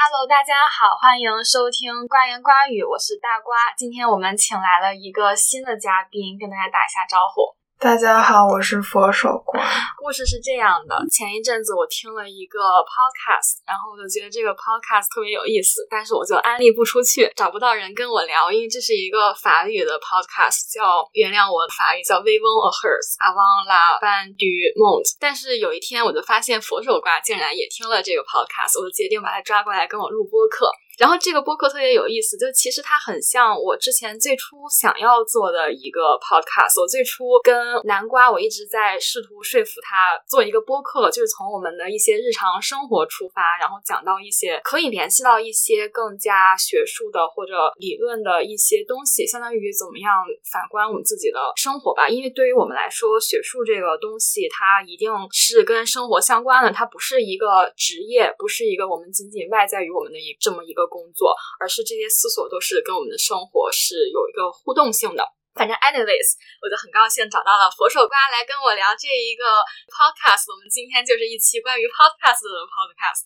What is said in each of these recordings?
Hello，大家好，欢迎收听瓜言瓜语，我是大瓜。今天我们请来了一个新的嘉宾，跟大家打一下招呼。大家好，我是佛手瓜。故事是这样的，前一阵子我听了一个 podcast，然后我就觉得这个 podcast 特别有意思，但是我就安利不出去，找不到人跟我聊，因为这是一个法语的 podcast，叫原谅我的法语叫 Vivon a hers avant la fin du monde。但是有一天我就发现佛手瓜竟然也听了这个 podcast，我就决定把他抓过来跟我录播客。然后这个播客特别有意思，就其实它很像我之前最初想要做的一个 podcast。我最初跟南瓜，我一直在试图说服他做一个播客，就是从我们的一些日常生活出发，然后讲到一些可以联系到一些更加学术的或者理论的一些东西，相当于怎么样反观我们自己的生活吧。因为对于我们来说，学术这个东西它一定是跟生活相关的，它不是一个职业，不是一个我们仅仅外在于我们的一这么一个。工作，而是这些思索都是跟我们的生活是有一个互动性的。反正，anyways，我就很高兴找到了佛手瓜来跟我聊这一个 podcast。我们今天就是一期关于 podcast 的 podcast。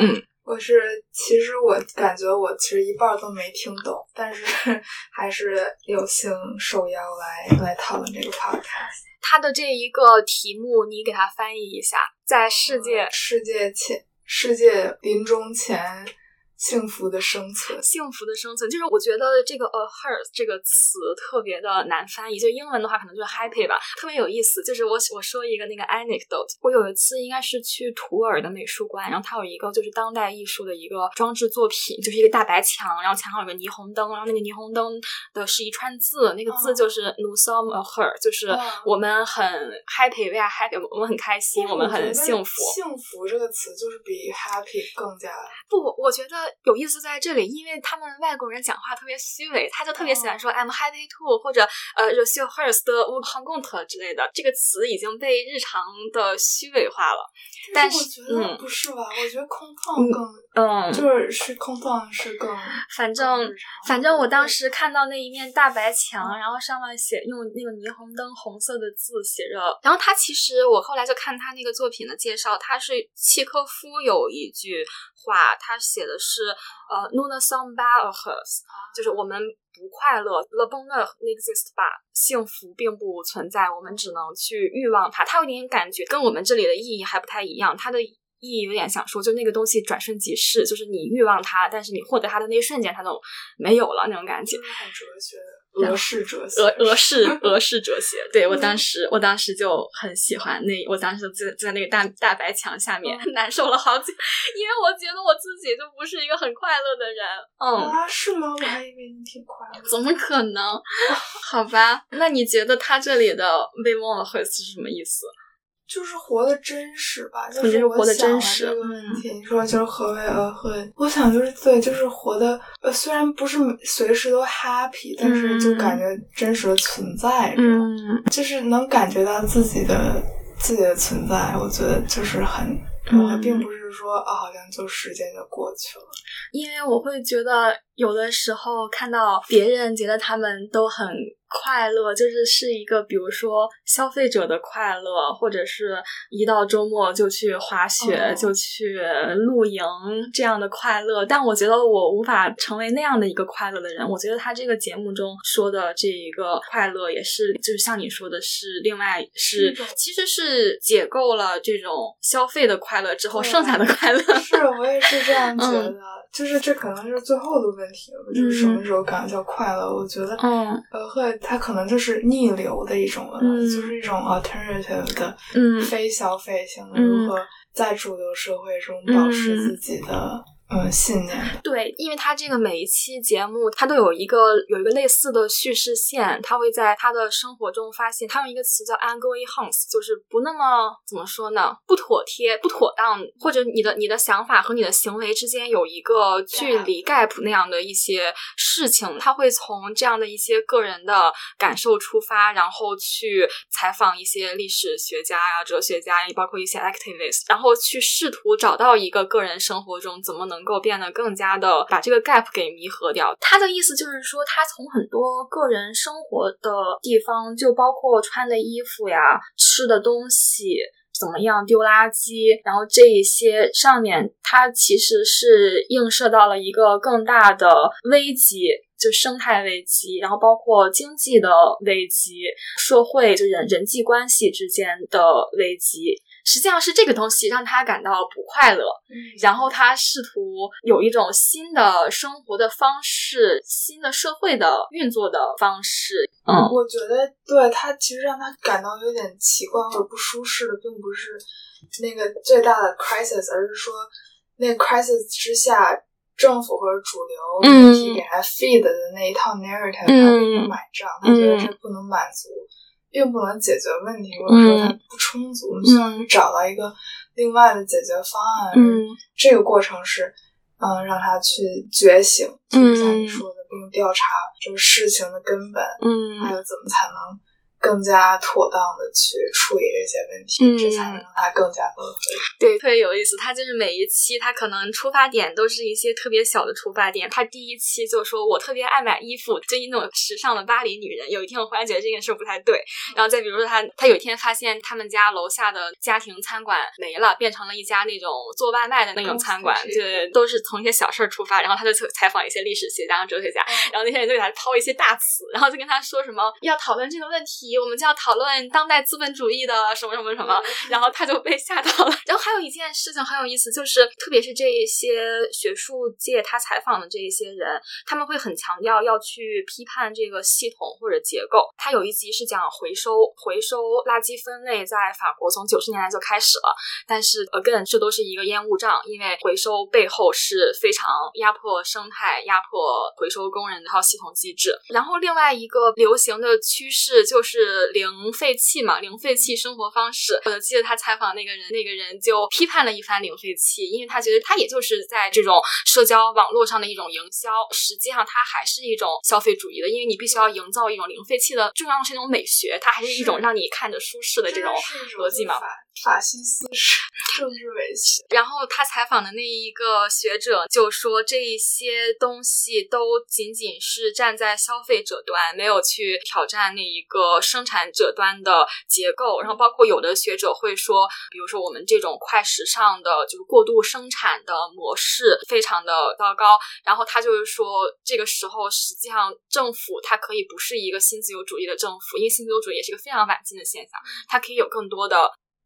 嗯，我是其实我感觉我其实一半都没听懂，但是 还是有幸受邀来来讨论这个 podcast。它的这一个题目，你给它翻译一下，在世界世界前世界临终前。幸福的生存，幸福的生存，就是我觉得这个 a hearth 这个词特别的难翻译，就英文的话可能就是 happy 吧，特别有意思。就是我我说一个那个 anecdote，我有一次应该是去图尔的美术馆，然后它有一个就是当代艺术的一个装置作品，就是一个大白墙，然后墙上有个霓虹灯，然后那个霓虹灯的是一串字，那个字就是 nous sommes a hearth，就是我们很 happy，we are happy，我们很开心，我们很幸福。幸福这个词就是比 happy 更加不，我觉得。有意思在这里，因为他们外国人讲话特别虚伪，他就特别喜欢说 "I'm happy to" 或者呃 "Je suis heureuse de vous rencontrer" 之类的，这个词已经被日常的虚伪化了。但是，我觉得，不是吧？我觉得空旷更，嗯，就是是空旷是更。反正反正我当时看到那一面大白墙，然后上面写用那个霓虹灯红色的字写着，然后他其实我后来就看他那个作品的介绍，他是契科夫有一句话，他写的是。呃，nous ne sommes pas heureux，就是我们不快乐，le bonheur n'existe pas，幸福并不存在，我们只能去欲望它。它有点感觉跟我们这里的意义还不太一样，它的意义有点想说，就那个东西转瞬即逝，就是你欲望它，但是你获得它的那一瞬间，它都没有了那种感觉。很哲学的。俄式哲学，俄俄式 俄式哲学，对我当时我当时就很喜欢那，我当时就在在那个大大白墙下面 难受了好久，因为我觉得我自己就不是一个很快乐的人。嗯啊，是吗？我还以为你挺快乐。怎么可能？好吧，那你觉得他这里的被忘了会是什么意思？就是活的真实吧，就是活的真实这个问题。你说就是何为而会？我想就是对，就是活的呃，虽然不是随时都 happy，但是就感觉真实的存在着，嗯就是能感觉到自己的自己的存在。我觉得就是很，并不是说啊，好像就时间就过去了。因为我会觉得有的时候看到别人觉得他们都很。快乐就是是一个，比如说消费者的快乐，或者是一到周末就去滑雪、就去露营这样的快乐。但我觉得我无法成为那样的一个快乐的人。我觉得他这个节目中说的这一个快乐，也是就是像你说的是另外是，其实是解构了这种消费的快乐之后剩下的快乐。是我也是这样觉得，就是这可能是最后的问题了，就是什么时候感觉到快乐？我觉得，嗯，呃，会。它可能就是逆流的一种了，就是一种 alternative 的非消费性的，如何在主流社会中保持自己的。嗯，信念对，因为他这个每一期节目，他都有一个有一个类似的叙事线，他会在他的生活中发现，他用一个词叫 a n g r y h o u s e 就是不那么怎么说呢，不妥帖、不妥当，或者你的你的想法和你的行为之间有一个距离 gap 那样的一些事情，他会从这样的一些个人的感受出发，然后去采访一些历史学家呀、哲学家，也包括一些 activists，然后去试图找到一个个人生活中怎么能。能够变得更加的把这个 gap 给弥合掉。他的意思就是说，他从很多个人生活的地方，就包括穿的衣服呀、吃的东西。怎么样丢垃圾，然后这一些上面，它其实是映射到了一个更大的危机，就生态危机，然后包括经济的危机，社会就人人际关系之间的危机。实际上是这个东西让他感到不快乐，然后他试图有一种新的生活的方式，新的社会的运作的方式。嗯，我觉得对他其实让他感到有点奇怪或者不舒适的，并不是那个最大的 crisis，而是说那个 crisis 之下，政府或者主流媒体给他 feed 的那一套 narrative，他并不买账，他觉得这不能满足。并不能解决问题，或者说它不充足，我们需要去找到一个另外的解决方案。嗯，这个过程是，嗯，让他去觉醒，就像你说的，并调查这个事情的根本。嗯，还有怎么才能。更加妥当的去处理这些问题，嗯这才能让它更加崩溃。对，特别有意思。他就是每一期，他可能出发点都是一些特别小的出发点。他第一期就说我特别爱买衣服，就那种时尚的巴黎女人。有一天，我忽然觉得这件事不太对。然后再比如说，他他有一天发现他们家楼下的家庭餐馆没了，变成了一家那种做外卖的那种餐馆。对，都是从一些小事儿出发。然后他就采访一些历史学家和哲学家，然后那些人就给他抛一些大词，然后就跟他说什么要讨论这个问题。我们就要讨论当代资本主义的什么什么什么，然后他就被吓到了。然后还有一件事情很有意思，就是特别是这一些学术界他采访的这一些人，他们会很强调要去批判这个系统或者结构。他有一集是讲回收回收垃圾分类，在法国从九十年代就开始了，但是 again 这都是一个烟雾障，因为回收背后是非常压迫生态、压迫回收工人的一套系统机制。然后另外一个流行的趋势就是零废弃嘛，零废弃生活方式。我记得他采访那个人，那个人就批判了一番零废弃，因为他觉得他也就是在这种社交网络上的一种营销，实际上它还是一种消费主义的，因为你必须要营造一种零废弃的，重要的是那种美学，它还是一种让你看着舒适的这种逻辑嘛。法西斯式政治维系。然后他采访的那一个学者就说，这一些东西都仅仅是站在消费者端，没有去挑战那一个生产者端的结构。然后包括有的学者会说，比如说我们这种快时尚的，就是过度生产的模式非常的糟糕。然后他就是说，这个时候实际上政府它可以不是一个新自由主义的政府，因为新自由主义也是一个非常晚近的现象，它可以有更多的。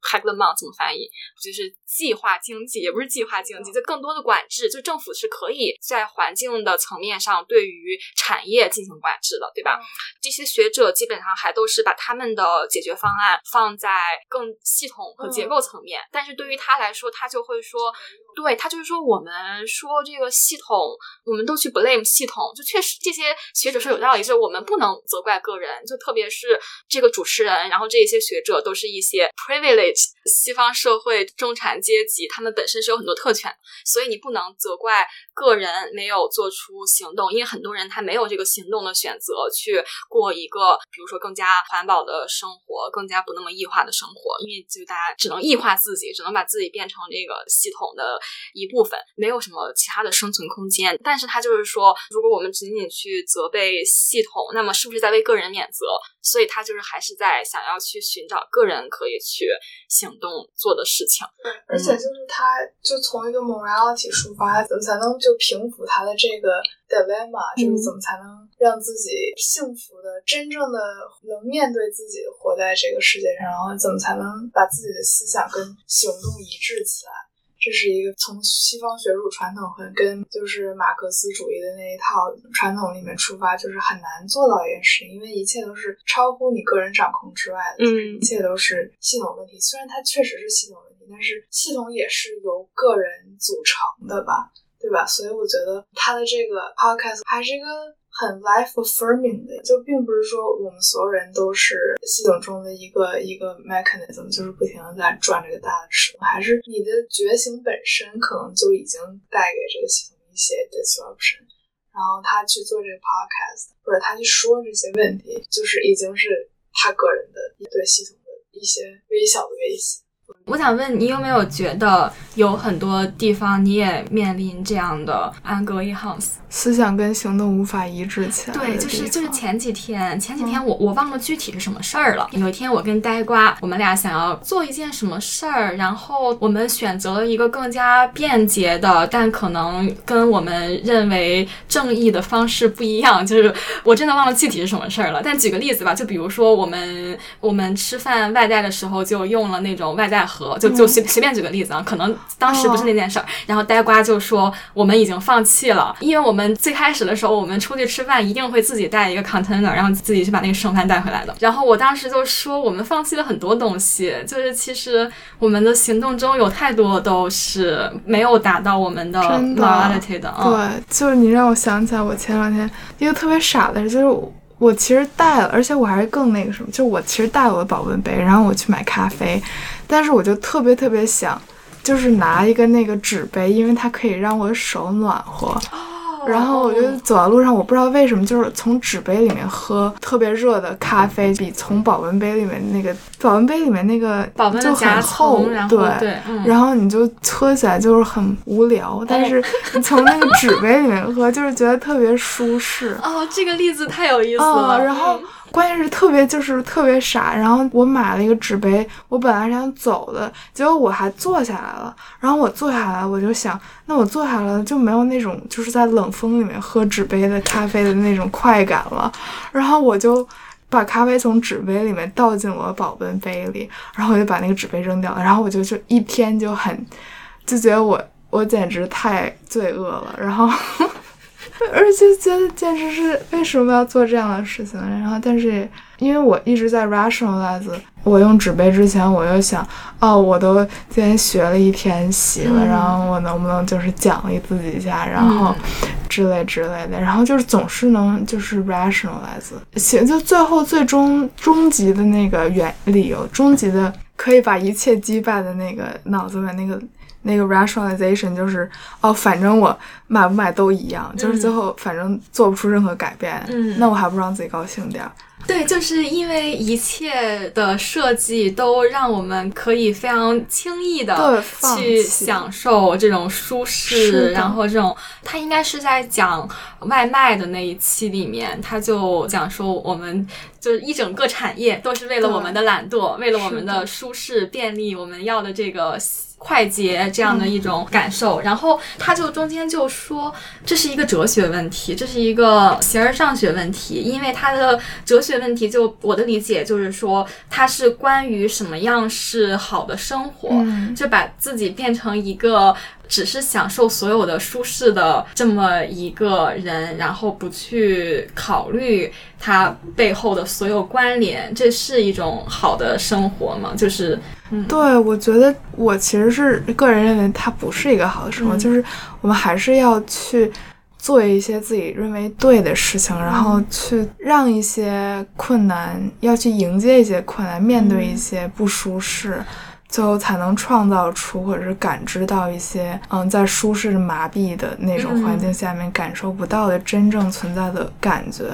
H a g l e m o n 怎么翻译？就是计划经济，也不是计划经济，就更多的管制。就政府是可以在环境的层面上对于产业进行管制的，对吧？这些学者基本上还都是把他们的解决方案放在更系统和结构层面。但是对于他来说，他就会说，对他就是说，我们说这个系统，我们都去 blame 系统，就确实这些学者说有道理，就是我们不能责怪个人，就特别是这个主持人，然后这些学者都是一些 privilege。西方社会中产阶级，他们本身是有很多特权，所以你不能责怪个人没有做出行动，因为很多人他没有这个行动的选择，去过一个比如说更加环保的生活，更加不那么异化的生活，因为就大家只能异化自己，只能把自己变成这个系统的一部分，没有什么其他的生存空间。但是他就是说，如果我们仅仅去责备系统，那么是不是在为个人免责？所以他就是还是在想要去寻找个人可以去。行动做的事情，对，而且就是他，就从一个 morality 出发，怎么才能就平复他的这个 dilemma，就是怎么才能让自己幸福的、真正的能面对自己，活在这个世界上，然后怎么才能把自己的思想跟行动一致起来。这是一个从西方学术传统和跟就是马克思主义的那一套传统里面出发，就是很难做到一件事情，因为一切都是超乎你个人掌控之外的，嗯，一切都是系统问题。虽然它确实是系统问题，但是系统也是由个人组成的吧，对吧？所以我觉得他的这个 podcast 还是一个。很 life affirming 的，就并不是说我们所有人都是系统中的一个一个 mechanism，就是不停的在转这个大的齿轮，还是你的觉醒本身可能就已经带给这个系统一些 disruption，然后他去做这个 podcast，或者他去说这些问题，就是已经是他个人的对系统的一些微小的威胁。我我想问你，有没有觉得有很多地方你也面临这样的安格一 house，思想跟行动无法一致起来？对，就是就是前几天，前几天我我忘了具体是什么事儿了。有一天我跟呆瓜，我们俩想要做一件什么事儿，然后我们选择了一个更加便捷的，但可能跟我们认为正义的方式不一样。就是我真的忘了具体是什么事儿了。但举个例子吧，就比如说我们我们吃饭外带的时候就用了那种外带。盒就就随随便举个例子啊，可能当时不是那件事儿，然后呆瓜就说我们已经放弃了，因为我们最开始的时候我们出去吃饭一定会自己带一个 container，然后自己去把那个剩饭带回来的。然后我当时就说我们放弃了很多东西，就是其实我们的行动中有太多都是没有达到我们的 morality 的。对，就是你让我想起来我前两天一个特别傻的事，就是。我其实带了，而且我还是更那个什么，就我其实带了我的保温杯，然后我去买咖啡，但是我就特别特别想，就是拿一个那个纸杯，因为它可以让我手暖和。然后我就走在路上，我不知道为什么，就是从纸杯里面喝特别热的咖啡，比从保温杯里面那个保温杯里面那个就很厚，对，然后你就喝起来就是很无聊。但是你从那个纸杯里面喝，就是觉得特别舒适。哦，这个例子太有意思了。然后。关键是特别就是特别傻，然后我买了一个纸杯，我本来想走的，结果我还坐下来了。然后我坐下来，我就想，那我坐下来了就没有那种就是在冷风里面喝纸杯的咖啡的那种快感了。然后我就把咖啡从纸杯里面倒进我的保温杯里，然后我就把那个纸杯扔掉了。然后我就就一天就很就觉得我我简直太罪恶了。然后。而且觉得简直是为什么要做这样的事情？然后，但是因为我一直在 rationalize，我用纸杯之前，我又想，哦，我都今天学了一天习了，然后我能不能就是奖励自己一下，然后之类之类的，然后就是总是能就是 rationalize，行，就最后最终终极的那个原理由，终极的可以把一切击败的那个脑子的那个。那个 rationalization 就是哦，反正我买不买都一样，就是最后反正做不出任何改变，嗯。那我还不让自己高兴点儿。对，就是因为一切的设计都让我们可以非常轻易的去享受这种舒适，然后这种他应该是在讲外卖的那一期里面，他就讲说我们就是一整个产业都是为了我们的懒惰，为了我们的。舒适便利，我们要的这个。快捷这样的一种感受，然后他就中间就说这是一个哲学问题，这是一个形而上学问题，因为他的哲学问题就我的理解就是说，它是关于什么样是好的生活，就把自己变成一个。只是享受所有的舒适的这么一个人，然后不去考虑他背后的所有关联，这是一种好的生活吗？就是，嗯对我觉得我其实是个人认为它不是一个好的生活，就是我们还是要去做一些自己认为对的事情，然后去让一些困难，要去迎接一些困难，面对一些不舒适。最后才能创造出，或者是感知到一些，嗯，在舒适麻痹的那种环境下面感受不到的真正存在的感觉。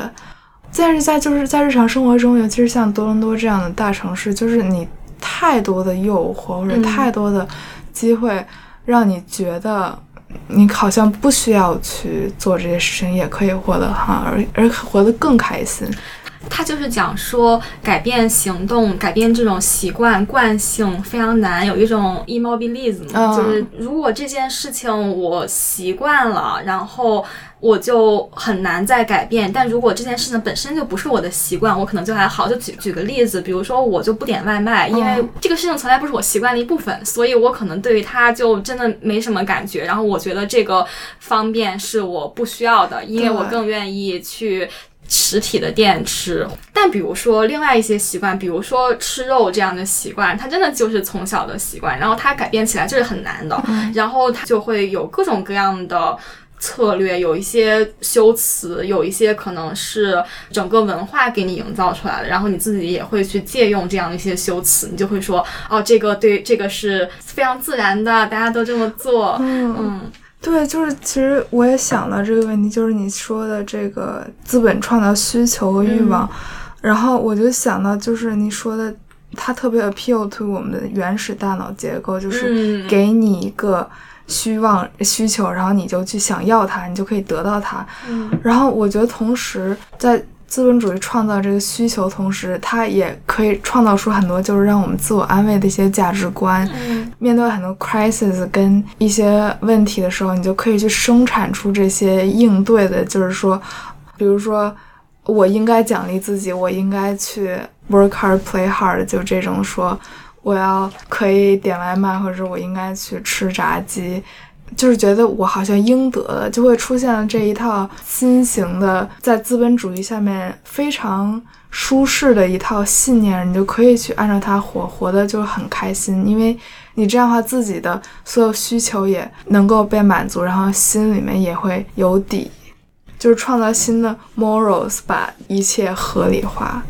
但是在就是在日常生活中，尤其是像多伦多这样的大城市，就是你太多的诱惑或者太多的机会，让你觉得你好像不需要去做这些事情，也可以活得好，而而活得更开心。他就是讲说，改变行动，改变这种习惯惯性非常难。有一种 immobilism，就是如果这件事情我习惯了，然后我就很难再改变。但如果这件事情本身就不是我的习惯，我可能就还好。就举举个例子，比如说我就不点外卖，因为这个事情从来不是我习惯的一部分，所以我可能对于它就真的没什么感觉。然后我觉得这个方便是我不需要的，因为我更愿意去。实体的店吃，但比如说另外一些习惯，比如说吃肉这样的习惯，它真的就是从小的习惯，然后它改变起来就是很难的，然后它就会有各种各样的策略，有一些修辞，有一些可能是整个文化给你营造出来的，然后你自己也会去借用这样的一些修辞，你就会说，哦，这个对，这个是非常自然的，大家都这么做，嗯。对，就是其实我也想到这个问题，就是你说的这个资本创造需求和欲望，然后我就想到就是你说的它特别 appeal to 我们的原始大脑结构，就是给你一个虚妄需求，然后你就去想要它，你就可以得到它。然后我觉得同时在。资本主义创造这个需求，同时它也可以创造出很多就是让我们自我安慰的一些价值观。面对很多 crisis 跟一些问题的时候，你就可以去生产出这些应对的，就是说，比如说，我应该奖励自己，我应该去 work hard play hard，就这种说，我要可以点外卖，或者我应该去吃炸鸡。就是觉得我好像应得的，就会出现了这一套新型的，在资本主义下面非常舒适的一套信念，你就可以去按照它活，活的就很开心，因为你这样的话，自己的所有需求也能够被满足，然后心里面也会有底，就是创造新的 morals，把一切合理化。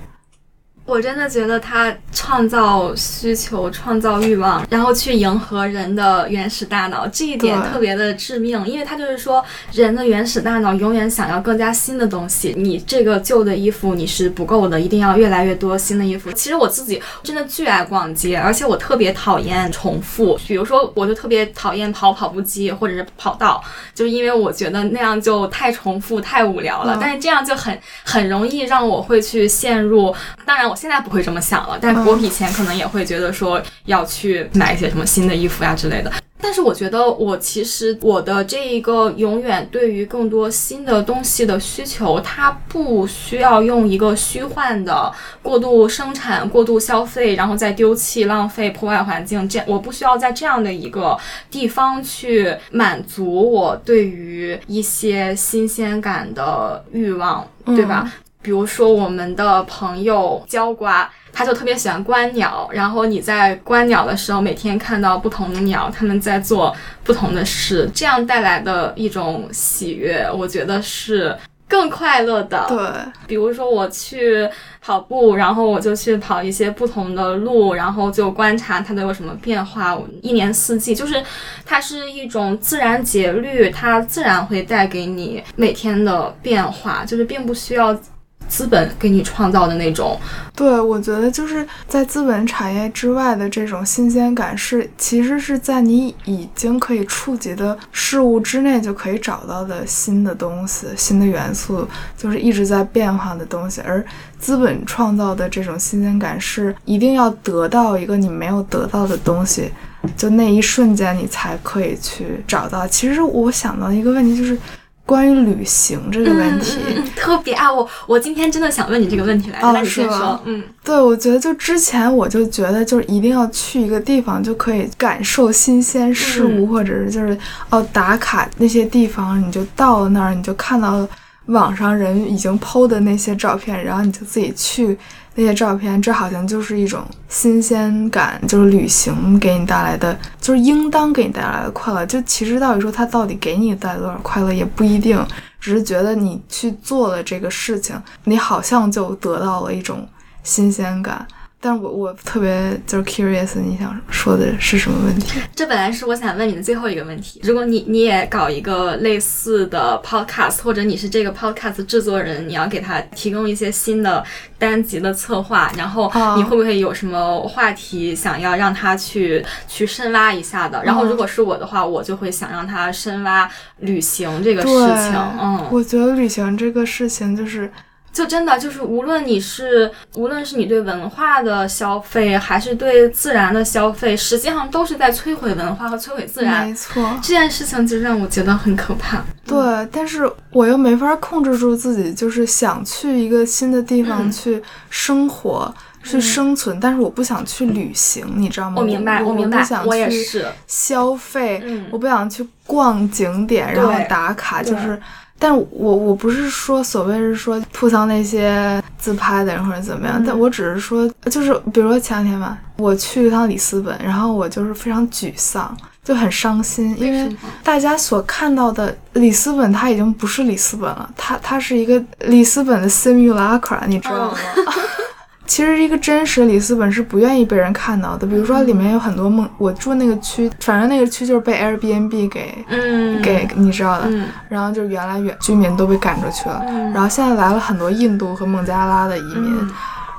我真的觉得他创造需求、创造欲望，然后去迎合人的原始大脑，这一点特别的致命，因为他就是说，人的原始大脑永远想要更加新的东西。你这个旧的衣服你是不够的，一定要越来越多新的衣服。其实我自己真的巨爱逛街，而且我特别讨厌重复。比如说，我就特别讨厌跑跑步机或者是跑道，就是因为我觉得那样就太重复、太无聊了。但是这样就很很容易让我会去陷入。当然我。现在不会这么想了，但我以前可能也会觉得说要去买一些什么新的衣服呀之类的。但是我觉得我其实我的这一个永远对于更多新的东西的需求，它不需要用一个虚幻的过度生产、过度消费，然后再丢弃、浪费、破坏环境。这我不需要在这样的一个地方去满足我对于一些新鲜感的欲望，对吧？比如说，我们的朋友焦瓜，他就特别喜欢观鸟。然后你在观鸟的时候，每天看到不同的鸟，他们在做不同的事，这样带来的一种喜悦，我觉得是更快乐的。对，比如说我去跑步，然后我就去跑一些不同的路，然后就观察它都有什么变化，一年四季，就是它是一种自然节律，它自然会带给你每天的变化，就是并不需要。资本给你创造的那种，对我觉得就是在资本产业之外的这种新鲜感，是其实是在你已经可以触及的事物之内就可以找到的新的东西、新的元素，就是一直在变化的东西。而资本创造的这种新鲜感，是一定要得到一个你没有得到的东西，就那一瞬间你才可以去找到。其实我想到一个问题就是。关于旅行这个问题，特别啊！我我今天真的想问你这个问题来，那你先说。嗯，对，我觉得就之前我就觉得，就是一定要去一个地方就可以感受新鲜事物，或者是就是哦打卡那些地方，你就到了那儿，你就看到网上人已经 PO 的那些照片，然后你就自己去。那些照片，这好像就是一种新鲜感，就是旅行给你带来的，就是应当给你带来的快乐。就其实到底说它到底给你带来多少快乐也不一定，只是觉得你去做了这个事情，你好像就得到了一种新鲜感。但是我我特别就是 curious，你想说的是什么问题？这本来是我想问你的最后一个问题。如果你你也搞一个类似的 podcast，或者你是这个 podcast 制作人，你要给他提供一些新的单集的策划，然后你会不会有什么话题想要让他去去深挖一下的？然后如果是我的话，我就会想让他深挖旅行这个事情。嗯，我觉得旅行这个事情就是。就真的就是，无论你是无论是你对文化的消费，还是对自然的消费，实际上都是在摧毁文化和摧毁自然。没错，这件事情就让我觉得很可怕。对，但是我又没法控制住自己，就是想去一个新的地方去生活、去生存，但是我不想去旅行，你知道吗？我明白，我明白，我也是消费，我不想去逛景点，然后打卡，就是。但我我不是说所谓是说吐槽那些自拍的人或者怎么样，但我只是说，就是比如说前两天吧，我去一趟里斯本，然后我就是非常沮丧，就很伤心，因为大家所看到的里斯本，它已经不是里斯本了，它它是一个里斯本的 simulacra，你知道吗？其实一个真实里斯本是不愿意被人看到的，比如说里面有很多梦，我住那个区，反正那个区就是被 Airbnb 给，嗯，给你知道的，然后就原来原居民都被赶出去了，然后现在来了很多印度和孟加拉的移民，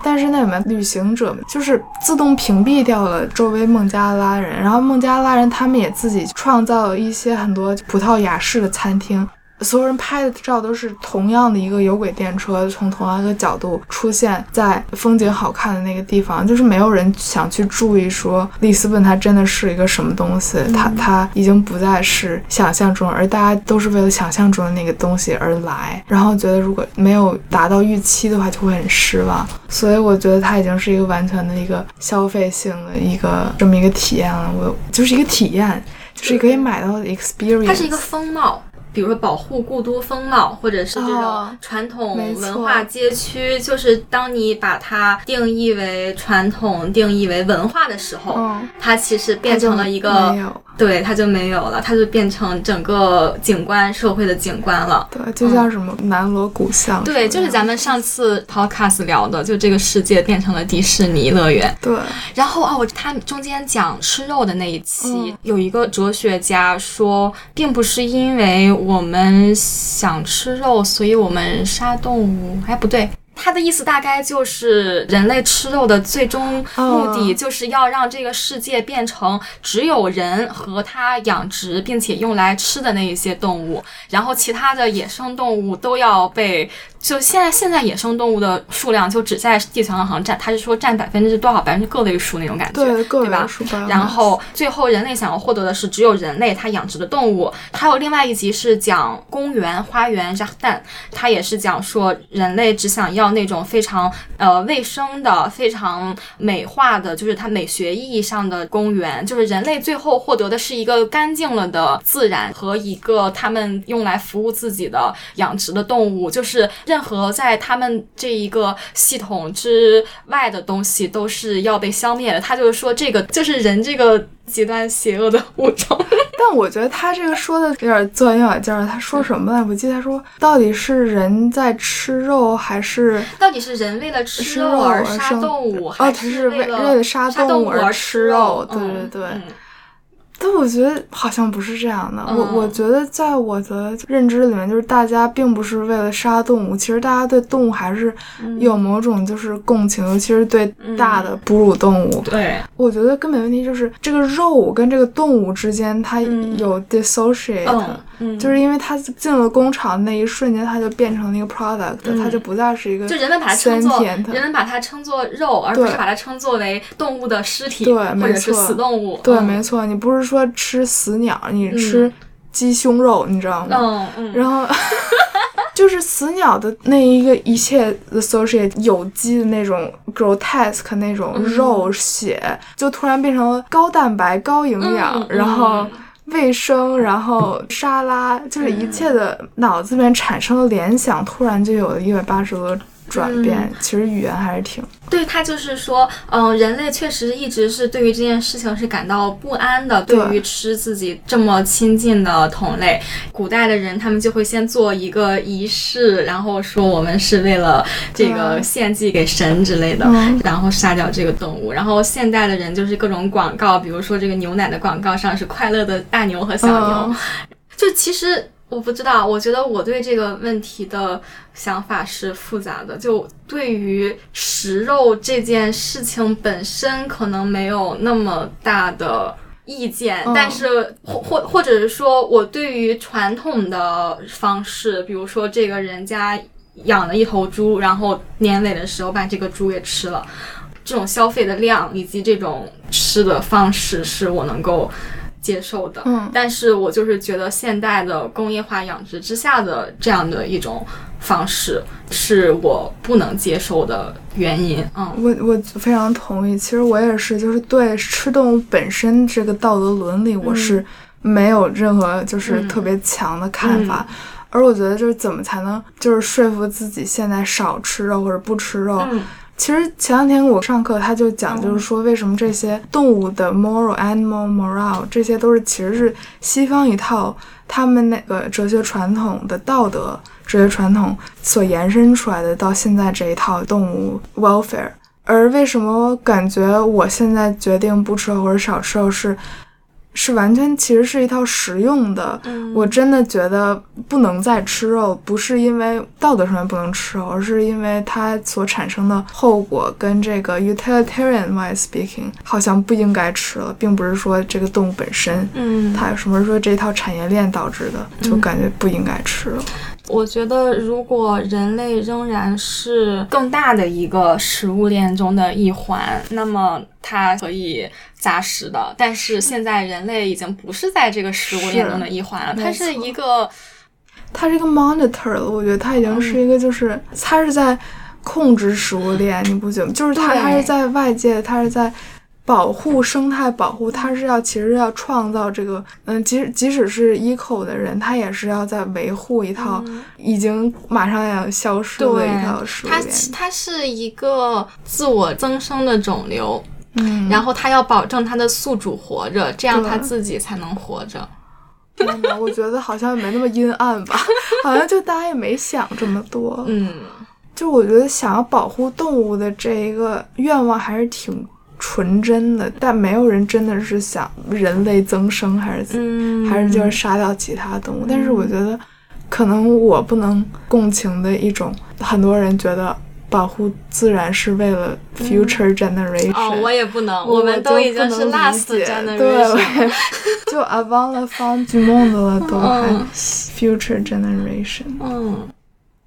但是那里面旅行者就是自动屏蔽掉了周围孟加拉人，然后孟加拉人他们也自己创造了一些很多葡萄牙式的餐厅。所有人拍的照都是同样的一个有轨电车，从同样一个角度出现在风景好看的那个地方，就是没有人想去注意说里斯本它真的是一个什么东西，它它已经不再是想象中，而大家都是为了想象中的那个东西而来，然后觉得如果没有达到预期的话，就会很失望。所以我觉得它已经是一个完全的一个消费性的一个这么一个体验了，我就是一个体验，就是可以买到的 experience，它是一个风貌。比如说保护故都风貌，或者是这种传统文化街区，就是当你把它定义为传统、定义为文化的时候，它其实变成了一个，对，它就没有了，它就变成整个景观社会的景观了。对，就像什么南锣鼓巷。对，就是咱们上次 podcast 聊的，就这个世界变成了迪士尼乐园。对。然后哦，他中间讲吃肉的那一期，有一个哲学家说，并不是因为。我们想吃肉，所以我们杀动物。哎，不对，他的意思大概就是人类吃肉的最终目的，就是要让这个世界变成只有人和他养殖并且用来吃的那一些动物，然后其他的野生动物都要被。就现在，现在野生动物的数量就只在地球上好像占，它是说占百分之多少，百分之个位数那种感觉，对，对吧？然后最后人类想要获得的是只有人类它养殖的动物。还有另外一集是讲公园花园 j a 它也是讲说人类只想要那种非常呃卫生的、非常美化的，就是它美学意义上的公园。就是人类最后获得的是一个干净了的自然和一个他们用来服务自己的养殖的动物，就是。任何在他们这一个系统之外的东西都是要被消灭的。他就是说，这个就是人这个极端邪恶的物种。但我觉得他这个说的有点钻牛角尖儿。他说什么来？我记得他说，到底是人在吃肉，还是到底是人为了吃肉而杀动物，还是为了杀动物而吃肉？对对对。但我觉得好像不是这样的。我我觉得在我的认知里面，就是大家并不是为了杀动物，其实大家对动物还是有某种就是共情，尤其是对大的哺乳动物。对，我觉得根本问题就是这个肉跟这个动物之间它有 dissociate，就是因为它进了工厂那一瞬间，它就变成了一个 product，它就不再是一个就人们把它称作人们把它称作肉，而不是把它称作为动物的尸体，对，或者是死动物。对，没错，你不是。说吃死鸟，你吃鸡胸肉，你知道吗？嗯嗯。然后 就是死鸟的那一个一切 associate 有机的那种 grotesque 那种肉血，就突然变成了高蛋白、高营养，然后卫生，然后沙拉，就是一切的脑子里面产生的联想，突然就有了一百八十度。转变其实语言还是挺对，他就是说，嗯，人类确实一直是对于这件事情是感到不安的。对于吃自己这么亲近的同类，古代的人他们就会先做一个仪式，然后说我们是为了这个献祭给神之类的，然后杀掉这个动物。然后现代的人就是各种广告，比如说这个牛奶的广告上是快乐的大牛和小牛，就其实。我不知道，我觉得我对这个问题的想法是复杂的。就对于食肉这件事情本身，可能没有那么大的意见，但是或或或者是说，我对于传统的方式，比如说这个人家养了一头猪，然后年尾的时候把这个猪给吃了，这种消费的量以及这种吃的方式，是我能够。接受的，嗯，但是我就是觉得现代的工业化养殖之下的这样的一种方式是我不能接受的原因，嗯，我我非常同意。其实我也是，就是对吃动物本身这个道德伦理，我是没有任何就是特别强的看法。而我觉得就是怎么才能就是说服自己现在少吃肉或者不吃肉。其实前两天我上课，他就讲，就是说为什么这些动物的 moral animal moral 这些都是其实是西方一套他们那个哲学传统的道德哲学传统所延伸出来的，到现在这一套动物 welfare。而为什么感觉我现在决定不吃肉或者少吃肉是？是完全其实是一套实用的。我真的觉得不能再吃肉，不是因为道德上面不能吃肉，而是因为它所产生的后果跟这个 utilitarian wise speaking 好像不应该吃了，并不是说这个动物本身，嗯，它有什么说这套产业链导致的，就感觉不应该吃了。我觉得，如果人类仍然是更大的一个食物链中的一环，那么它可以杂食的。但是现在人类已经不是在这个食物链中的一环了，它是一个，它是一个 monitor 了。我觉得它已经是一个，就是它是在控制食物链，你不觉得？就是它，它是在外界，它是在。保护生态，保护它是要，其实要创造这个，嗯，即使即使是 eco 的人，他也是要在维护一套已经马上要消失的一套食物链。它它是一个自我增生的肿瘤，嗯，然后它要保证它的宿主活着，这样它自己才能活着。我觉得好像没那么阴暗吧，好像就大家也没想这么多。嗯，就我觉得想要保护动物的这一个愿望还是挺。纯真的，但没有人真的是想人类增生，还是还是就是杀掉其他动物。但是我觉得，可能我不能共情的一种，很多人觉得保护自然是为了 future generation。哦，我也不能，我们都已经是 last generation。对，就 avant la fin du monde 了，都还 future generation。嗯。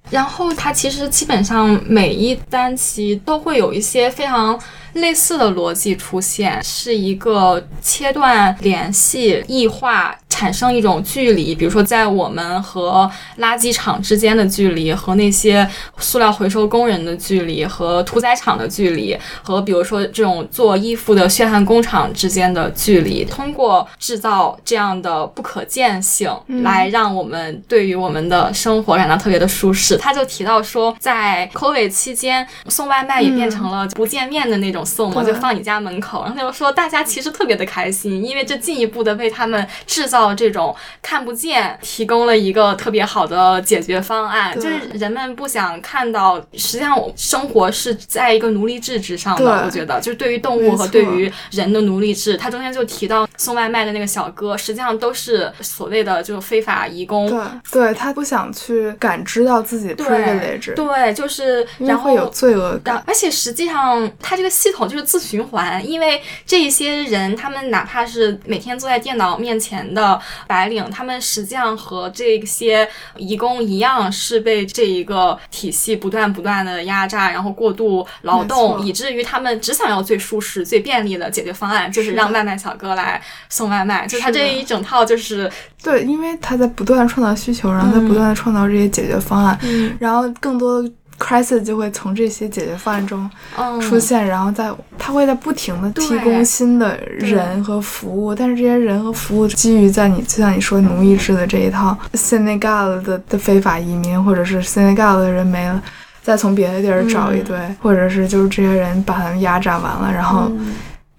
然后它其实基本上每一单期都会有一些非常类似的逻辑出现，是一个切断联系、异化。产生一种距离，比如说在我们和垃圾场之间的距离，和那些塑料回收工人的距离，和屠宰场的距离，和比如说这种做衣服的血汗工厂之间的距离，通过制造这样的不可见性，来让我们对于我们的生活感到特别的舒适。他就提到说，在 COVID 期间，送外卖也变成了不见面的那种送嘛，就放你家门口。然后他就说，大家其实特别的开心，因为这进一步的为他们制造。这种看不见，提供了一个特别好的解决方案，就是人们不想看到。实际上，生活是在一个奴隶制之上的。我觉得，就是对于动物和对于人的奴隶制。他中间就提到送外卖的那个小哥，实际上都是所谓的就非法移工。对，对他不想去感知到自己的 privilege。对，就是然后有罪恶感。而且实际上，他这个系统就是自循环，因为这些人，他们哪怕是每天坐在电脑面前的。白领，他们实际上和这些移工一样，是被这一个体系不断不断的压榨，然后过度劳动，以至于他们只想要最舒适、最便利的解决方案，就是让外卖小哥来送外卖。就他这一整套，就是对，因为他在不断创造需求，然后在不断的创造这些解决方案，然后更多的。Crisis 就会从这些解决方案中出现，然后在他会在不停的提供新的人和服务，但是这些人和服务基于在你就像你说奴役制的这一套，Senegal 的的非法移民，或者是 Senegal 的人没了，再从别的地儿找一堆，或者是就是这些人把他们压榨完了，然后。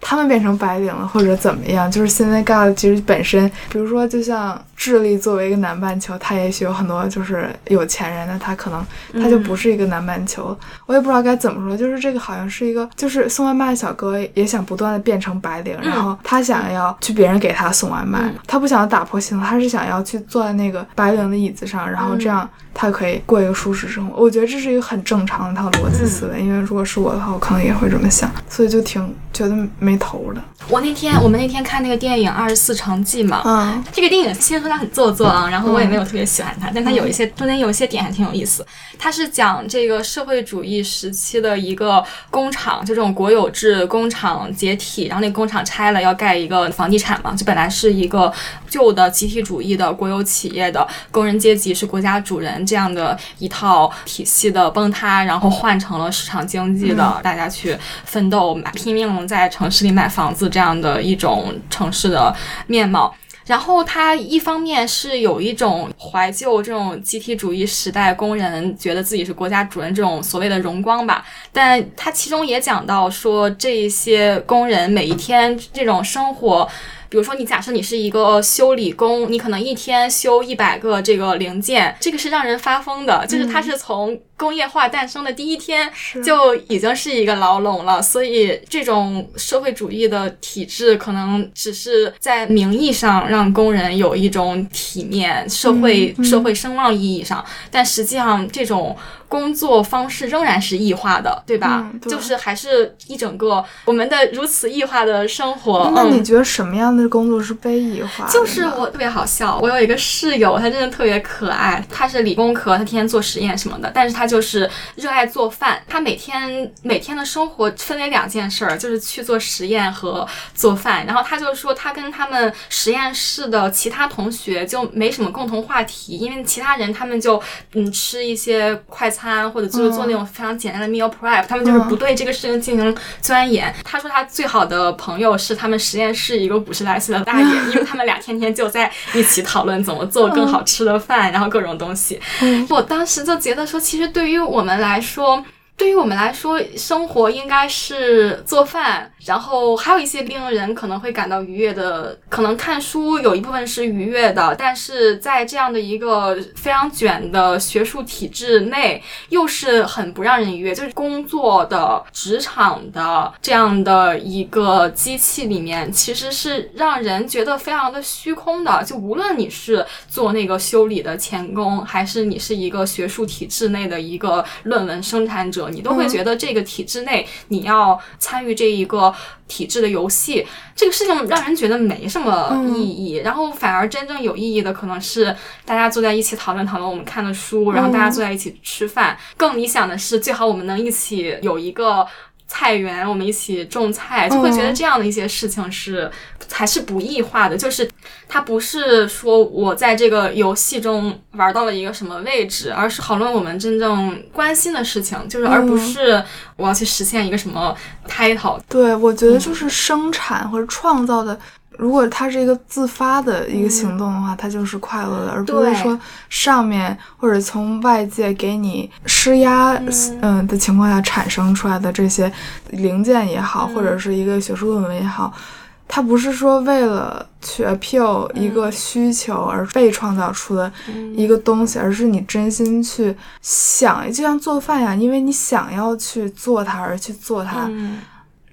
他们变成白领了，或者怎么样？就是现在 God 其实本身，比如说，就像智利作为一个南半球，它也许有很多就是有钱人，的他可能他就不是一个南半球。我也不知道该怎么说，就是这个好像是一个，就是送外卖的小哥也想不断的变成白领，然后他想要去别人给他送外卖，他不想要打破系统，他是想要去坐在那个白领的椅子上，然后这样。他可以过一个舒适生活，我觉得这是一个很正常的一套逻辑思维。因为如果是我的话，我可能也会这么想，所以就挺觉得没头的。我那天我们那天看那个电影《二十四城记》嘛，嗯，这个电影其实说它很做作啊，然后我也没有特别喜欢它，但他有一些中间有一些点还挺有意思。他是讲这个社会主义时期的一个工厂，就这种国有制工厂解体，然后那工厂拆了要盖一个房地产嘛，就本来是一个旧的集体主义的国有企业的工人阶级是国家主人。这样的一套体系的崩塌，然后换成了市场经济的，大家去奋斗、买拼命在城市里买房子这样的一种城市的面貌。然后它一方面是有一种怀旧这种集体主义时代工人觉得自己是国家主人这种所谓的荣光吧，但它其中也讲到说这一些工人每一天这种生活。比如说，你假设你是一个修理工，你可能一天修一百个这个零件，这个是让人发疯的。就是它是从工业化诞生的第一天就已经是一个牢笼了，所以这种社会主义的体制可能只是在名义上让工人有一种体面、社会社会声望意义上，但实际上这种。工作方式仍然是异化的，对吧？就是还是一整个我们的如此异化的生活。那你觉得什么样的工作是被异化？就是我特别好笑，我有一个室友，他真的特别可爱。他是理工科，他天天做实验什么的，但是他就是热爱做饭。他每天每天的生活分为两件事儿，就是去做实验和做饭。然后他就说，他跟他们实验室的其他同学就没什么共同话题，因为其他人他们就嗯吃一些快。餐或者就是做那种非常简单的 meal prep，他们就是不对这个事情进行钻研。他说他最好的朋友是他们实验室一个五十来岁的大爷，因为他们俩天天就在一起讨论怎么做更好吃的饭，然后各种东西。我当时就觉得说，其实对于我们来说。对于我们来说，生活应该是做饭，然后还有一些令人可能会感到愉悦的，可能看书有一部分是愉悦的，但是在这样的一个非常卷的学术体制内，又是很不让人愉悦。就是工作的职场的这样的一个机器里面，其实是让人觉得非常的虚空的。就无论你是做那个修理的钳工，还是你是一个学术体制内的一个论文生产者。你都会觉得这个体制内你要参与这一个体制的游戏，这个事情让人觉得没什么意义。然后反而真正有意义的，可能是大家坐在一起讨论讨论我们看的书，然后大家坐在一起吃饭。更理想的是，最好我们能一起有一个。菜园，我们一起种菜，就会觉得这样的一些事情是还是不异化的。就是它不是说我在这个游戏中玩到了一个什么位置，而是讨论我们真正关心的事情，就是而不是我要去实现一个什么 title。对，我觉得就是生产或者创造的。如果它是一个自发的一个行动的话，它就是快乐的，而不是说上面或者从外界给你施压，嗯。的情况下产生出来的这些零件也好，或者是一个学术论文也好，它不是说为了去 appeal 一个需求而被创造出的一个东西，而是你真心去想，就像做饭呀，因为你想要去做它而去做它，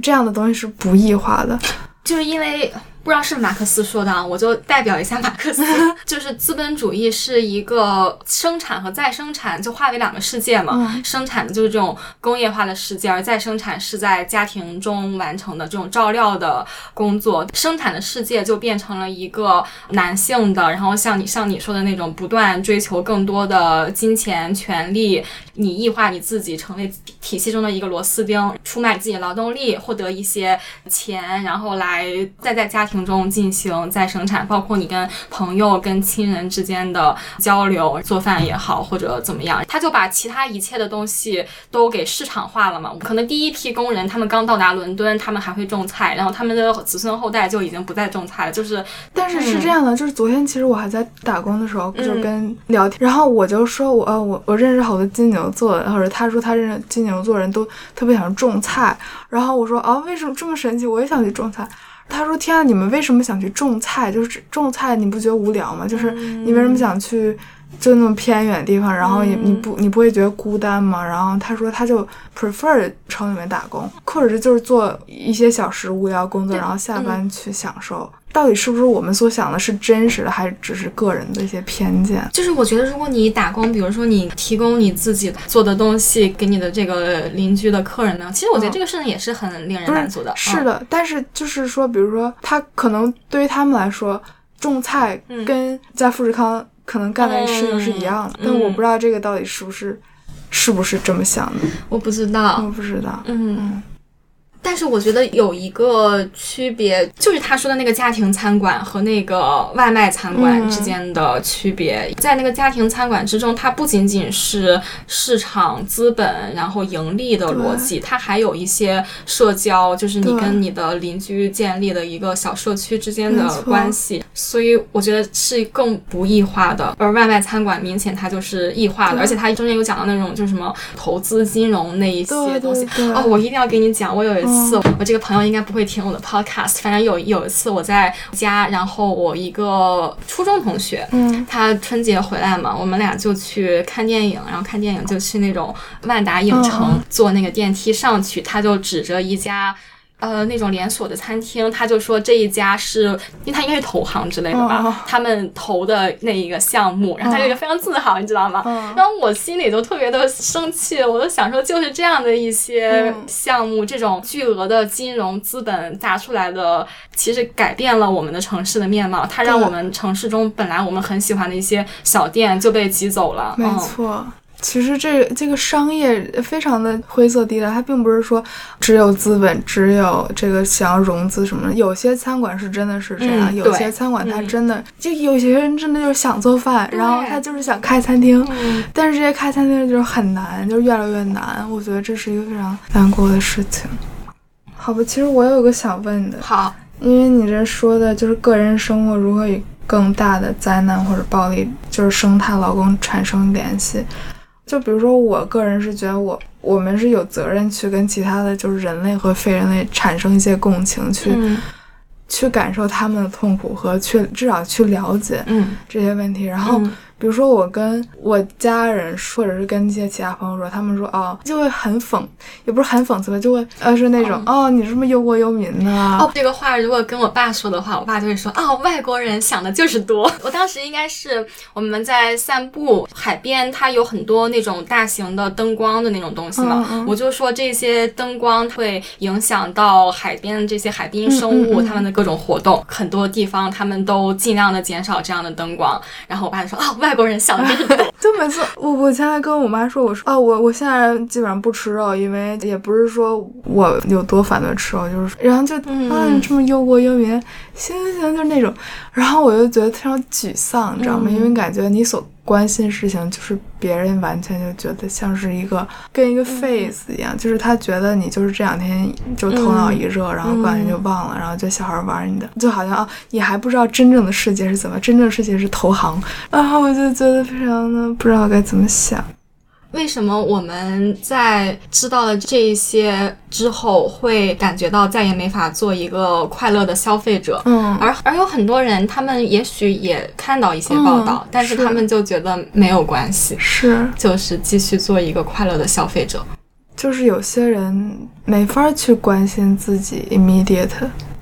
这样的东西是不异化的，就是因为。不知道是马克思说的啊，我就代表一下马克思，就是资本主义是一个生产和再生产就划为两个世界嘛，生产的就是这种工业化的世界，而再生产是在家庭中完成的这种照料的工作，生产的世界就变成了一个男性的，然后像你像你说的那种不断追求更多的金钱、权利，你异化你自己，成为体系中的一个螺丝钉，出卖自己的劳动力，获得一些钱，然后来再在家庭。中进行再生产，包括你跟朋友、跟亲人之间的交流，做饭也好，或者怎么样，他就把其他一切的东西都给市场化了嘛。可能第一批工人他们刚到达伦敦，他们还会种菜，然后他们的子孙后代就已经不再种菜了。就是，但是是这样的，就是昨天其实我还在打工的时候，就跟聊天，然后我就说我呃我我认识好多金牛座，或者他说他认识金牛座人都特别想种菜，然后我说啊为什么这么神奇？我也想去种菜。他说：“天啊，你们为什么想去种菜？就是种菜，你不觉得无聊吗？就是你为什么想去就那么偏远的地方？然后你你不你不会觉得孤单吗？”然后他说：“他就 prefer 城里面打工，或者是就是做一些小时无聊工作，然后下班去享受。”到底是不是我们所想的是真实的，还是只是个人的一些偏见？就是我觉得，如果你打工，比如说你提供你自己做的东西给你的这个邻居的客人呢，其实我觉得这个事情也是很令人满足的。是的，但是就是说，比如说他可能对于他们来说，种菜跟在富士康可能干的事情是一样的，但我不知道这个到底是不是是不是这么想的。我不知道，我不知道。嗯。但是我觉得有一个区别，就是他说的那个家庭餐馆和那个外卖餐馆之间的区别。在那个家庭餐馆之中，它不仅仅是市场资本然后盈利的逻辑，它还有一些社交，就是你跟你的邻居建立的一个小社区之间的关系。所以我觉得是更不异化的。而外卖餐馆明显它就是异化的，而且它中间有讲到那种就是什么投资金融那一些东西。哦，我一定要给你讲，我有一次。次，我这个朋友应该不会听我的 podcast。反正有有一次我在家，然后我一个初中同学，嗯，他春节回来嘛，我们俩就去看电影，然后看电影就去那种万达影城，坐那个电梯上去，他就指着一家。呃，那种连锁的餐厅，他就说这一家是，因为他应该是投行之类的吧，他们投的那一个项目，然后他就非常自豪，你知道吗？然后我心里都特别的生气，我都想说，就是这样的一些项目，这种巨额的金融资本砸出来的，其实改变了我们的城市的面貌，它让我们城市中本来我们很喜欢的一些小店就被挤走了。没错。其实这这个商业非常的灰色地带，它并不是说只有资本，只有这个想要融资什么的。有些餐馆是真的是这样，有些餐馆它真的就有些人真的就是想做饭，然后他就是想开餐厅，但是这些开餐厅就是很难，就是越来越难。我觉得这是一个非常难过的事情。好吧，其实我有个想问的，好，因为你这说的就是个人生活如何与更大的灾难或者暴力，就是生态老公产生联系。就比如说，我个人是觉得我我们是有责任去跟其他的就是人类和非人类产生一些共情，去去感受他们的痛苦和去至少去了解这些问题，然后。比如说，我跟我家人，或者是跟一些其他朋友说，他们说哦，就会很讽，也不是很讽刺吧，就会呃是那种哦，你这么忧国忧民呢？哦，这个话如果跟我爸说的话，我爸就会说哦，外国人想的就是多。我当时应该是我们在散步，海边它有很多那种大型的灯光的那种东西嘛，我就说这些灯光会影响到海边的这些海滨生物它们的各种活动，很多地方他们都尽量的减少这样的灯光。然后我爸就说哦，外。外国人想的就是多，就每次我我前还跟我妈说，我说啊，我我现在基本上不吃肉，因为也不是说我有多反对吃肉，就是然后就啊你这么忧国忧民，行行行，就是那种，然后我就觉得非常沮丧，你知道吗？因为感觉你所。关心事情就是别人完全就觉得像是一个跟一个 face 一样，就是他觉得你就是这两天就头脑一热，然后过两天就忘了，然后就小孩玩你的，就好像啊，你还不知道真正的世界是怎么，真正世界是投行，然后我就觉得非常的不知道该怎么想。为什么我们在知道了这些之后，会感觉到再也没法做一个快乐的消费者？嗯，而而有很多人，他们也许也看到一些报道，但是他们就觉得没有关系，是就是继续做一个快乐的消费者。就是有些人没法去关心自己 immediate。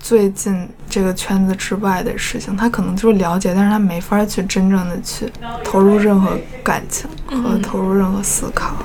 最近这个圈子之外的事情，他可能就是了解，但是他没法去真正的去投入任何感情和投入任何思考。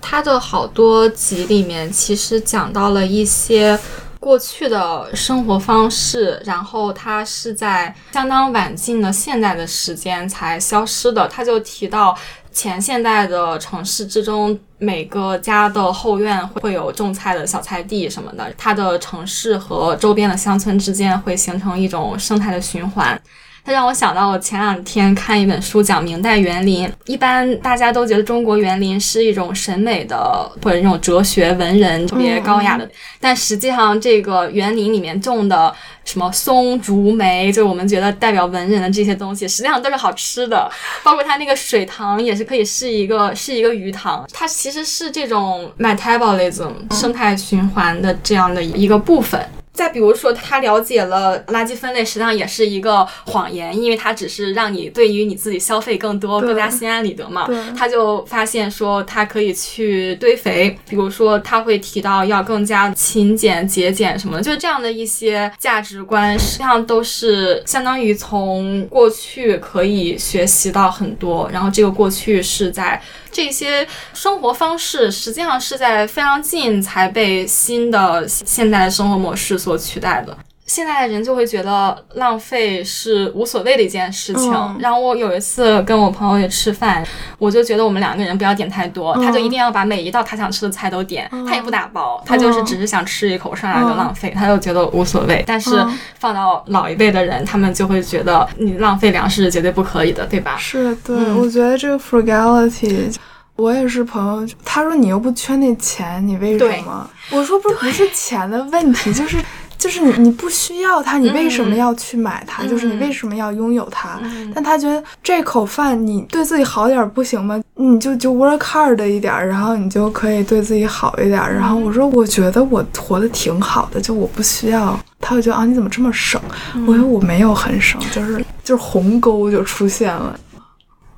他的好多集里面，其实讲到了一些过去的生活方式，然后它是在相当晚近的现代的时间才消失的。他就提到。前现代的城市之中，每个家的后院会有种菜的小菜地什么的，它的城市和周边的乡村之间会形成一种生态的循环。它让我想到，我前两天看一本书，讲明代园林。一般大家都觉得中国园林是一种审美的或者那种哲学文人特别高雅的，但实际上这个园林里面种的什么松竹梅，就我们觉得代表文人的这些东西，实际上都是好吃的。包括它那个水塘也是可以是一个是一个鱼塘，它其实是这种 metabolism 生态循环的这样的一个部分。再比如说，他了解了垃圾分类，实际上也是一个谎言，因为他只是让你对于你自己消费更多，更加心安理得嘛。他就发现说，他可以去堆肥，比如说他会提到要更加勤俭节俭什么的，就是这样的一些价值观，实际上都是相当于从过去可以学习到很多，然后这个过去是在。这些生活方式实际上是在非常近才被新的现代生活模式所取代的。现在的人就会觉得浪费是无所谓的一件事情。然后我有一次跟我朋友也吃饭，我就觉得我们两个人不要点太多，他就一定要把每一道他想吃的菜都点，他也不打包，他就是只是想吃一口，剩下就浪费，他就觉得无所谓。但是放到老一辈的人，他们就会觉得你浪费粮食是绝对不可以的，对吧？是，对，我觉得这个 frugality。我也是朋友，他说你又不缺那钱，你为什么？我说不是不是钱的问题，就是。就是你你不需要它，你为什么要去买它？就是你为什么要拥有它？但他觉得这口饭你对自己好点不行吗？你就就 work hard 一点，然后你就可以对自己好一点。然后我说，我觉得我活得挺好的，就我不需要。他会觉得啊，你怎么这么省？我说我没有很省，就是就是鸿沟就出现了。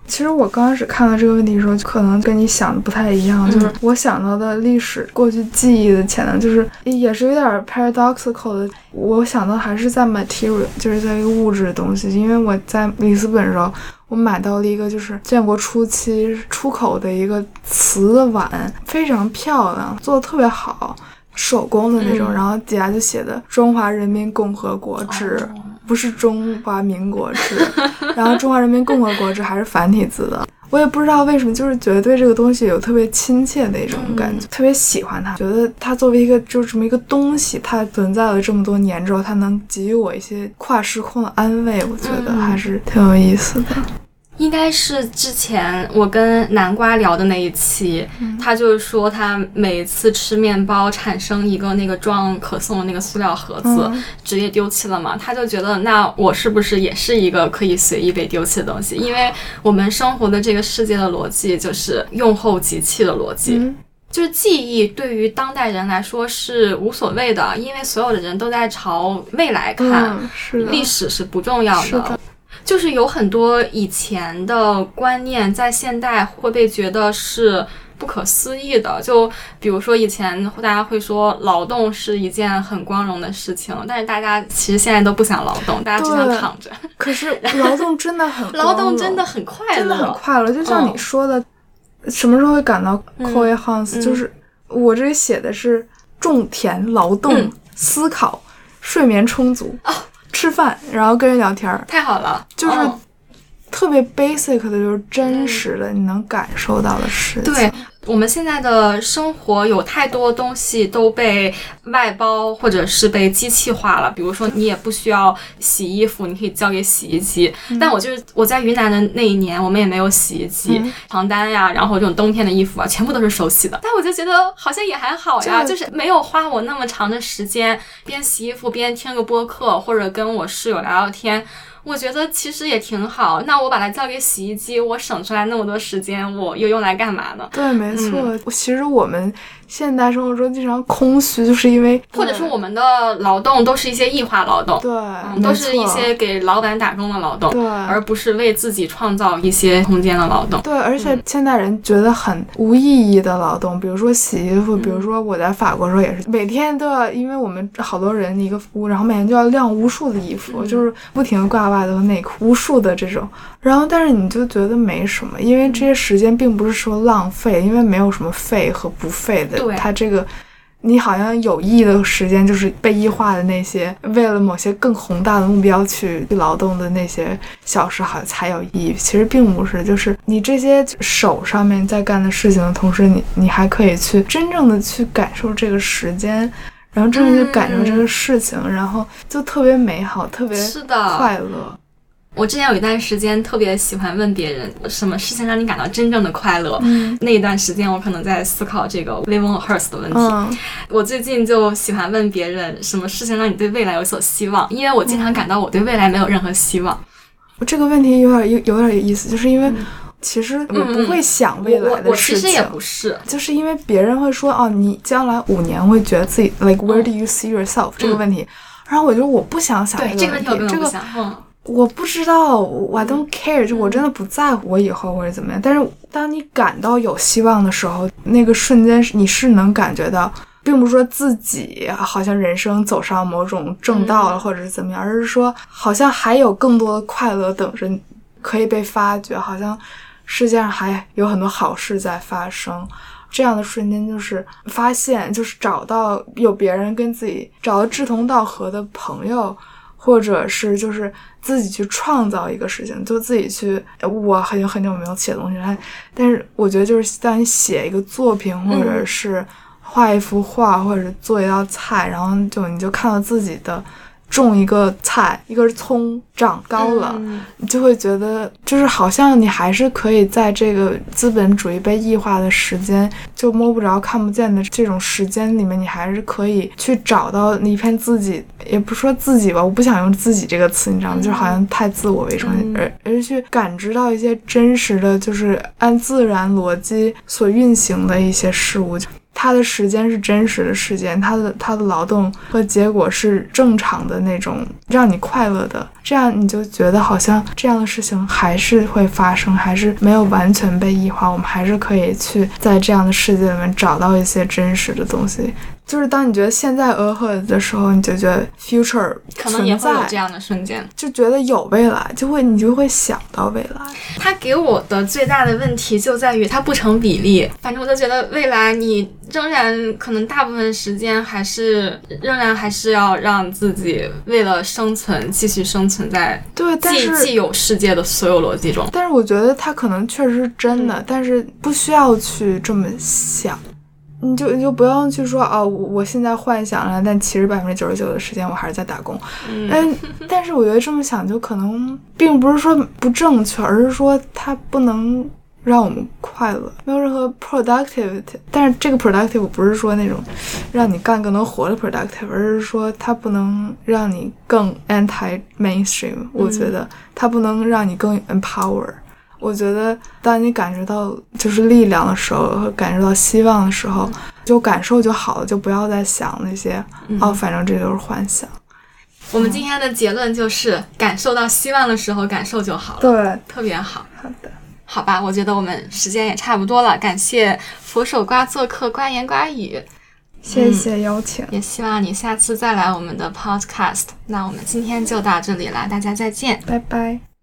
其实我刚开始看到这个问题的时候，可能跟你想的不太一样。就是我想到的历史过去记忆的潜能，就是也是有点 paradoxical 的。我想到还是在 material，就是在一个物质的东西。因为我在里斯本的时候，我买到了一个就是建国初期出口的一个瓷的碗，非常漂亮，做的特别好。手工的那种，然后底下就写的“中华人民共和国制”，不是“中华民国制”。然后“中华人民共和国制”还是繁体字的，我也不知道为什么，就是觉得对这个东西有特别亲切的一种感觉，特别喜欢它。觉得它作为一个就这么一个东西，它存在了这么多年之后，它能给予我一些跨时空的安慰，我觉得还是挺有意思的。应该是之前我跟南瓜聊的那一期，他就是说他每次吃面包产生一个那个装可颂的那个塑料盒子，直接丢弃了嘛？他就觉得那我是不是也是一个可以随意被丢弃的东西？因为我们生活的这个世界的逻辑就是用后即弃的逻辑，就是记忆对于当代人来说是无所谓的，因为所有的人都在朝未来看，历史是不重要的。就是有很多以前的观念，在现代会被觉得是不可思议的。就比如说以前大家会说劳动是一件很光荣的事情，但是大家其实现在都不想劳动，大家只想躺着。可是劳动真的很 劳动真的很快乐，真的很快乐。就像你说的，什么时候会感到 i house？就是我这里写的是种田、劳动、思考、睡眠充足啊。吃饭，然后跟人聊天儿，太好了，就是特别 basic 的，就是真实的，你能感受到的事情。对。我们现在的生活有太多东西都被外包或者是被机器化了，比如说你也不需要洗衣服，你可以交给洗衣机。但我就是我在云南的那一年，我们也没有洗衣机，床单呀，然后这种冬天的衣服啊，全部都是手洗的。但我就觉得好像也还好呀，就是没有花我那么长的时间边洗衣服边听个播客或者跟我室友聊聊天。我觉得其实也挺好。那我把它交给洗衣机，我省出来那么多时间，我又用来干嘛呢？对，没错。其实我们。现代生活中经常空虚，就是因为或者说我们的劳动都是一些异化劳动，对，都是一些给老板打工的劳动，对，而不是为自己创造一些空间的劳动。对，而且现代人觉得很无意义的劳动，比如说洗衣服，比如说我在法国时候也是每天都要，因为我们好多人一个屋，然后每天就要晾无数的衣服，就是不停的挂袜子和内裤，无数的这种。然后，但是你就觉得没什么，因为这些时间并不是说浪费，因为没有什么费和不费的。对，它这个，你好像有意义的时间就是被异化的那些，为了某些更宏大的目标去劳动的那些小时，好像才有意义。其实并不是，就是你这些手上面在干的事情的同时，你你还可以去真正的去感受这个时间，然后真正去感受这个事情，然后就特别美好，特别快乐。我之前有一段时间特别喜欢问别人什么事情让你感到真正的快乐。嗯，那一段时间我可能在思考这个 live on earth 的问题。嗯，我最近就喜欢问别人什么事情让你对未来有所希望，因为我经常感到我对未来没有任何希望。我这个问题有点有有点有意思，就是因为其实我不会想未来的事情。我其实也不是，就是因为别人会说哦，你将来五年会觉得自己 like where do you see yourself 这个问题，然后我就我不想想这个问题，这个。我不知道，，I don't care，就我真的不在乎我以后或者怎么样。但是当你感到有希望的时候，那个瞬间你是能感觉到，并不是说自己好像人生走上某种正道了，或者是怎么样，而是说好像还有更多的快乐等着可以被发掘，好像世界上还有很多好事在发生。这样的瞬间就是发现，就是找到有别人跟自己找到志同道合的朋友。或者是就是自己去创造一个事情，就自己去。我很久很久没有写东西了，但是我觉得就是当你写一个作品，或者是画一幅画，或者是做一道菜，然后就你就看到自己的种一个菜，一根葱长高了，你就会觉得，就是好像你还是可以在这个资本主义被异化的时间，就摸不着、看不见的这种时间里面，你还是可以去找到一片自己，也不说自己吧，我不想用自己这个词，你知道吗？就好像太自我为中心，而而是去感知到一些真实的，就是按自然逻辑所运行的一些事物。他的时间是真实的时间，他的他的劳动和结果是正常的那种，让你快乐的，这样你就觉得好像这样的事情还是会发生，还是没有完全被异化，我们还是可以去在这样的世界里面找到一些真实的东西。就是当你觉得现在俄赫的时候，你就觉得 future 可能也会有这样的瞬间，就觉得有未来，就会你就会想到未来。它给我的最大的问题就在于它不成比例。反正我就觉得未来你仍然可能大部分时间还是仍然还是要让自己为了生存继续生存在对既既有世界的所有逻辑中。但是我觉得它可能确实是真的，但是不需要去这么想。你就你就不用去说哦，我现在幻想了，但其实百分之九十九的时间我还是在打工。嗯，但是我觉得这么想就可能并不是说不正确，而是说它不能让我们快乐，没有任何 productivity。但是这个 productive 不是说那种让你干更能活的 productive，而是说它不能让你更 anti mainstream。我觉得它不能让你更 empower。我觉得，当你感觉到就是力量的时候，和感受到希望的时候，就感受就好了，就不要再想那些哦，反正这都是幻想。我们今天的结论就是，感受到希望的时候，感受就好了。对，特别好。好的，好吧，我觉得我们时间也差不多了。感谢佛手瓜做客，瓜言瓜语，谢谢邀请，也希望你下次再来我们的 podcast。那我们今天就到这里了，大家再见，拜拜。